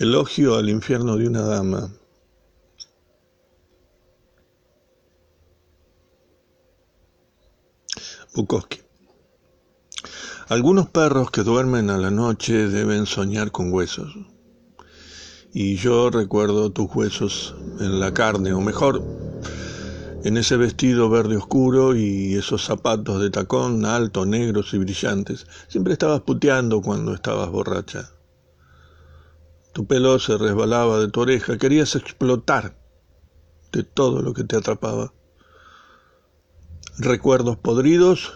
Elogio al infierno de una dama. Bukowski. Algunos perros que duermen a la noche deben soñar con huesos. Y yo recuerdo tus huesos en la carne, o mejor, en ese vestido verde oscuro y esos zapatos de tacón alto, negros y brillantes. Siempre estabas puteando cuando estabas borracha. Tu pelo se resbalaba de tu oreja, querías explotar de todo lo que te atrapaba. Recuerdos podridos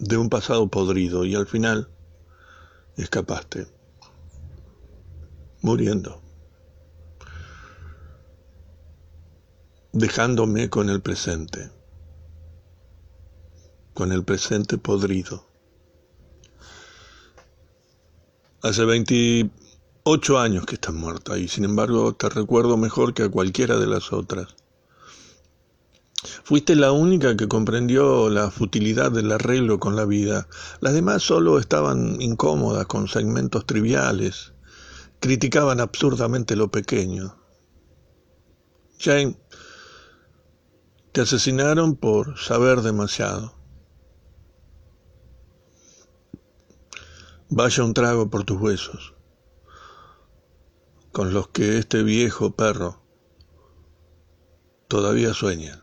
de un pasado podrido y al final escapaste, muriendo. dejándome con el presente, con el presente podrido. Hace 28 años que estás muerta y sin embargo te recuerdo mejor que a cualquiera de las otras. Fuiste la única que comprendió la futilidad del arreglo con la vida. Las demás solo estaban incómodas con segmentos triviales, criticaban absurdamente lo pequeño. Jane te asesinaron por saber demasiado. Vaya un trago por tus huesos, con los que este viejo perro todavía sueña.